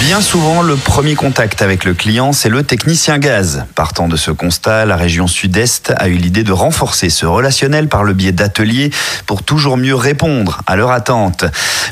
Bien souvent, le premier contact avec le client, c'est le technicien gaz. Partant de ce constat, la région sud-est a eu l'idée de renforcer ce relationnel par le biais d'ateliers pour toujours mieux répondre à leur attente.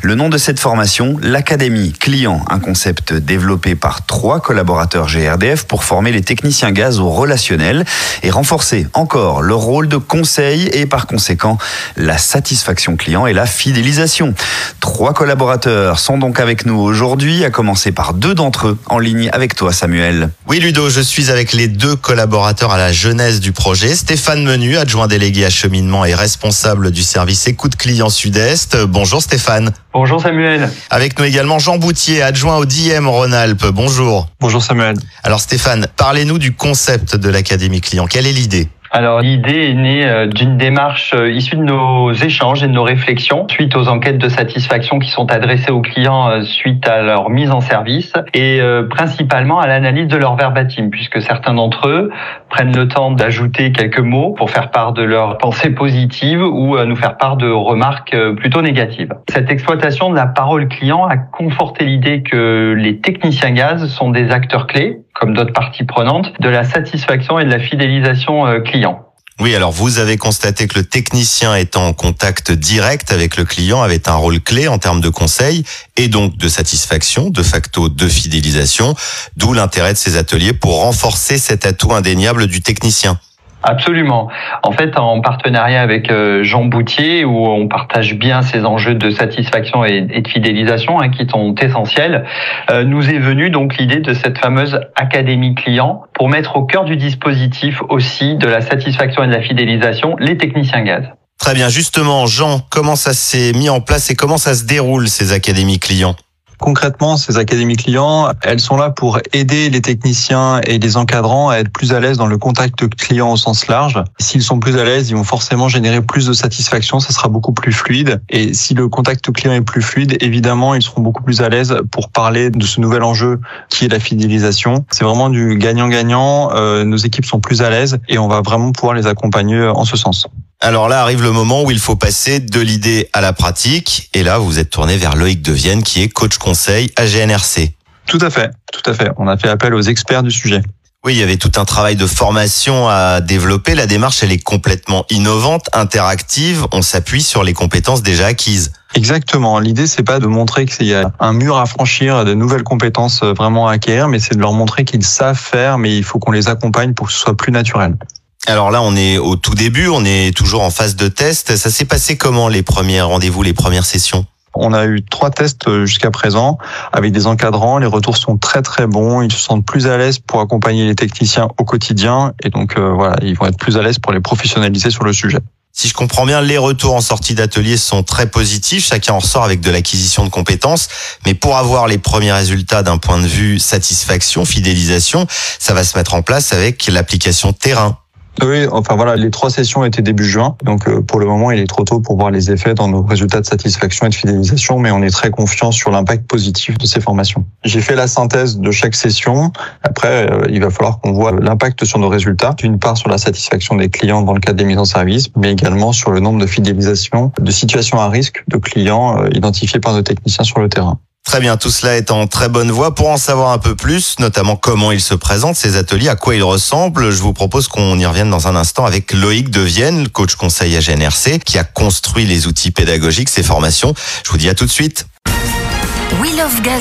Le nom de cette formation, l'Académie Client, un concept développé par trois collaborateurs GRDF pour former les techniciens gaz au relationnel et renforcer encore leur rôle de conseil et par conséquent la satisfaction client et la fidélisation. Trois collaborateurs sont donc avec nous aujourd'hui, à commencer par deux d'entre eux en ligne avec toi Samuel. Oui Ludo, je suis avec les deux collaborateurs à la jeunesse du projet. Stéphane Menu, adjoint délégué acheminement et responsable du service écoute client sud-est. Bonjour Stéphane. Bonjour Samuel. Avec nous également Jean Boutier, adjoint au DM Rhône-Alpes. Bonjour. Bonjour Samuel. Alors Stéphane, parlez-nous du concept de l'Académie Client. Quelle est l'idée? Alors l'idée est née euh, d'une démarche euh, issue de nos échanges et de nos réflexions suite aux enquêtes de satisfaction qui sont adressées aux clients euh, suite à leur mise en service et principalement à l'analyse de leur verbatim puisque certains d'entre eux prennent le temps d'ajouter quelques mots pour faire part de leurs pensées positives ou nous faire part de remarques plutôt négatives. Cette exploitation de la parole client a conforté l'idée que les techniciens gaz sont des acteurs clés comme d'autres parties prenantes, de la satisfaction et de la fidélisation euh, client. Oui, alors vous avez constaté que le technicien étant en contact direct avec le client avait un rôle clé en termes de conseil et donc de satisfaction, de facto de fidélisation, d'où l'intérêt de ces ateliers pour renforcer cet atout indéniable du technicien. Absolument. En fait, en partenariat avec euh, Jean Boutier, où on partage bien ces enjeux de satisfaction et de fidélisation hein, qui sont essentiels, euh, nous est venue donc l'idée de cette fameuse académie client pour mettre au cœur du dispositif aussi de la satisfaction et de la fidélisation les techniciens gaz. Très bien. Justement, Jean, comment ça s'est mis en place et comment ça se déroule ces académies clients Concrètement, ces académies clients, elles sont là pour aider les techniciens et les encadrants à être plus à l'aise dans le contact client au sens large. S'ils sont plus à l'aise, ils vont forcément générer plus de satisfaction, ça sera beaucoup plus fluide. Et si le contact client est plus fluide, évidemment, ils seront beaucoup plus à l'aise pour parler de ce nouvel enjeu qui est la fidélisation. C'est vraiment du gagnant-gagnant. Euh, nos équipes sont plus à l'aise et on va vraiment pouvoir les accompagner en ce sens. Alors là arrive le moment où il faut passer de l'idée à la pratique. Et là, vous êtes tourné vers Loïc Devienne, qui est coach conseil à GNRC. Tout à fait, tout à fait. On a fait appel aux experts du sujet. Oui, il y avait tout un travail de formation à développer. La démarche, elle est complètement innovante, interactive. On s'appuie sur les compétences déjà acquises. Exactement. L'idée, c'est pas de montrer qu'il y a un mur à franchir, de nouvelles compétences vraiment à acquérir, mais c'est de leur montrer qu'ils savent faire, mais il faut qu'on les accompagne pour que ce soit plus naturel. Alors là, on est au tout début, on est toujours en phase de test. Ça s'est passé comment les premiers rendez-vous, les premières sessions? On a eu trois tests euh, jusqu'à présent avec des encadrants. Les retours sont très très bons. Ils se sentent plus à l'aise pour accompagner les techniciens au quotidien et donc euh, voilà, ils vont être plus à l'aise pour les professionnaliser sur le sujet. Si je comprends bien, les retours en sortie d'atelier sont très positifs. Chacun en sort avec de l'acquisition de compétences. Mais pour avoir les premiers résultats d'un point de vue satisfaction, fidélisation, ça va se mettre en place avec l'application terrain. Oui, enfin voilà, les trois sessions étaient début juin, donc euh, pour le moment il est trop tôt pour voir les effets dans nos résultats de satisfaction et de fidélisation, mais on est très confiant sur l'impact positif de ces formations. J'ai fait la synthèse de chaque session. Après, euh, il va falloir qu'on voit l'impact sur nos résultats, d'une part sur la satisfaction des clients dans le cadre des mises en service, mais également sur le nombre de fidélisations, de situations à risque de clients euh, identifiés par nos techniciens sur le terrain. Très bien, tout cela est en très bonne voie. Pour en savoir un peu plus, notamment comment ils se présentent, ces ateliers, à quoi ils ressemblent, je vous propose qu'on y revienne dans un instant avec Loïc Devienne, coach conseil à GNRC, qui a construit les outils pédagogiques, ces formations. Je vous dis à tout de suite.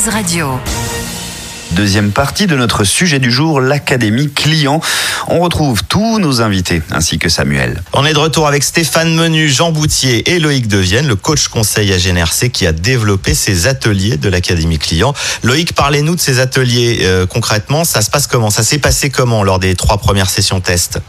Radio. Deuxième partie de notre sujet du jour, l'Académie Client. On retrouve tous nos invités ainsi que Samuel. On est de retour avec Stéphane Menu, Jean Boutier et Loïc Devienne, le coach conseil à GNRC qui a développé ces ateliers de l'Académie Client. Loïc, parlez-nous de ces ateliers euh, concrètement. Ça se passe comment? Ça s'est passé comment lors des trois premières sessions test?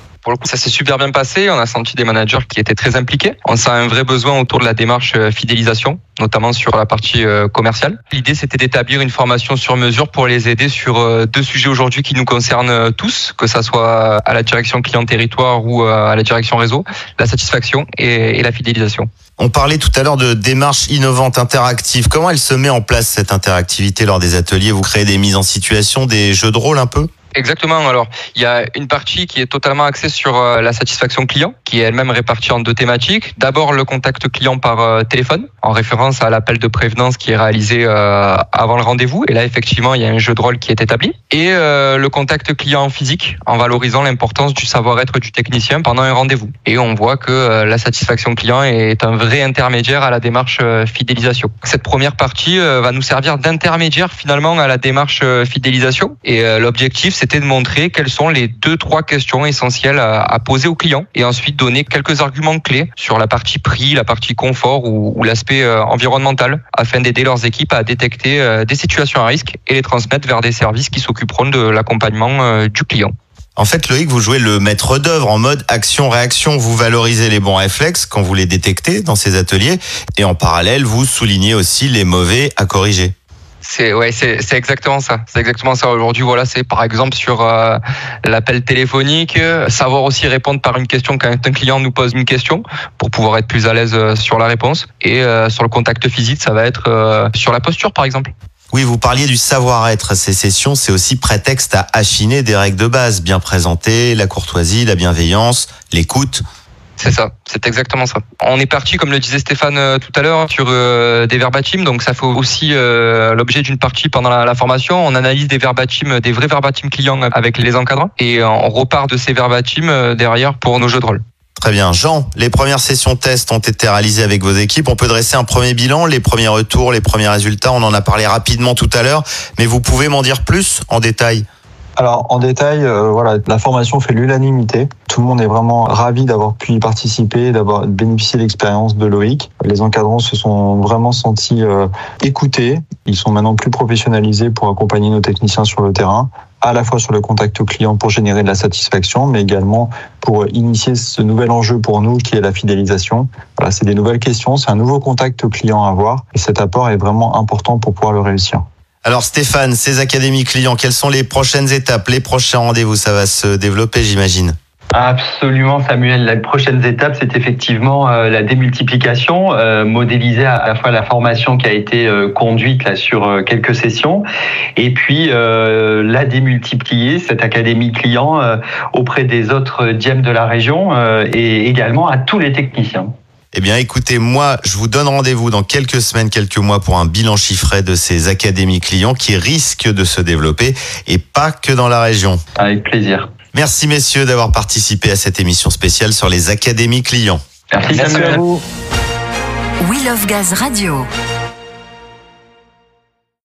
Ça s'est super bien passé. On a senti des managers qui étaient très impliqués. On sent un vrai besoin autour de la démarche euh, fidélisation, notamment sur la partie euh, commerciale. L'idée, c'était d'établir une formation sur mesure pour les aider sur euh, deux sujets aujourd'hui qui nous concernent tous, que ça soit à la direction client territoire ou à la direction réseau, la satisfaction et la fidélisation. On parlait tout à l'heure de démarche innovante interactive. Comment elle se met en place cette interactivité lors des ateliers? Vous créez des mises en situation, des jeux de rôle un peu? Exactement. Alors, il y a une partie qui est totalement axée sur euh, la satisfaction client, qui est elle-même répartie en deux thématiques. D'abord, le contact client par euh, téléphone, en référence à l'appel de prévenance qui est réalisé euh, avant le rendez-vous. Et là, effectivement, il y a un jeu de rôle qui est établi. Et le contact client physique, en valorisant l'importance du savoir-être du technicien pendant un rendez-vous. Et on voit que la satisfaction client est un vrai intermédiaire à la démarche fidélisation. Cette première partie va nous servir d'intermédiaire finalement à la démarche fidélisation. Et l'objectif, c'était de montrer quelles sont les deux, trois questions essentielles à, poser aux clients et ensuite donner quelques arguments clés sur la partie prix, la partie confort ou, l'aspect euh, environnemental afin d'aider leurs équipes à détecter euh, des situations à risque et les transmettre vers des services qui s'occuperont de l'accompagnement euh, du client. En fait, Loïc, vous jouez le maître d'œuvre en mode action-réaction. Vous valorisez les bons réflexes quand vous les détectez dans ces ateliers et en parallèle, vous soulignez aussi les mauvais à corriger. C'est ouais, c'est exactement ça. C'est exactement ça. Aujourd'hui, voilà, c'est par exemple sur euh, l'appel téléphonique, savoir aussi répondre par une question quand un client nous pose une question pour pouvoir être plus à l'aise euh, sur la réponse. Et euh, sur le contact physique, ça va être sur la posture, par exemple. Oui, vous parliez du savoir-être. Ces sessions, c'est aussi prétexte à affiner des règles de base, bien présentées, la courtoisie, la bienveillance, l'écoute. C'est ça, c'est exactement ça. On est parti, comme le disait Stéphane euh, tout à l'heure, sur euh, des verbatims, donc ça fait aussi euh, l'objet d'une partie pendant la, formation. On analyse des verbatims, des vrais verbatims clients avec les encadrants, et on repart de ces verbatims derrière pour nos jeux de rôle. Très bien. Jean, les premières sessions tests ont été réalisées avec vos équipes. On peut dresser un premier bilan, les premiers retours, les premiers résultats. On en a parlé rapidement tout à l'heure, mais vous pouvez m'en dire plus en détail alors en détail, euh, voilà, la formation fait l'unanimité. Tout le monde est vraiment ravi d'avoir pu y participer, d'avoir bénéficié de l'expérience de Loïc. Les encadrants se sont vraiment sentis euh, écoutés. Ils sont maintenant plus professionnalisés pour accompagner nos techniciens sur le terrain à la fois sur le contact client pour générer de la satisfaction, mais également pour initier ce nouvel enjeu pour nous qui est la fidélisation. Voilà, c'est des nouvelles questions, c'est un nouveau contact client à avoir et cet apport est vraiment important pour pouvoir le réussir. Alors Stéphane, ces académies clients, quelles sont les prochaines étapes, les prochains rendez-vous? Ça va se développer, j'imagine. Absolument, Samuel. Les prochaines étapes, c'est effectivement euh, la démultiplication, euh, modéliser à la fois la formation qui a été euh, conduite là sur quelques sessions, et puis la démultiplier cette académie client auprès des autres diem de la région et également à tous les techniciens. Eh bien, écoutez, moi, je vous donne rendez-vous dans quelques semaines, quelques mois pour un bilan chiffré de ces académies clients qui risquent de se développer et pas que dans la région. Avec plaisir. Merci messieurs d'avoir participé à cette émission spéciale sur les académies clients. Merci, Merci à vous. We Love Gaz Radio.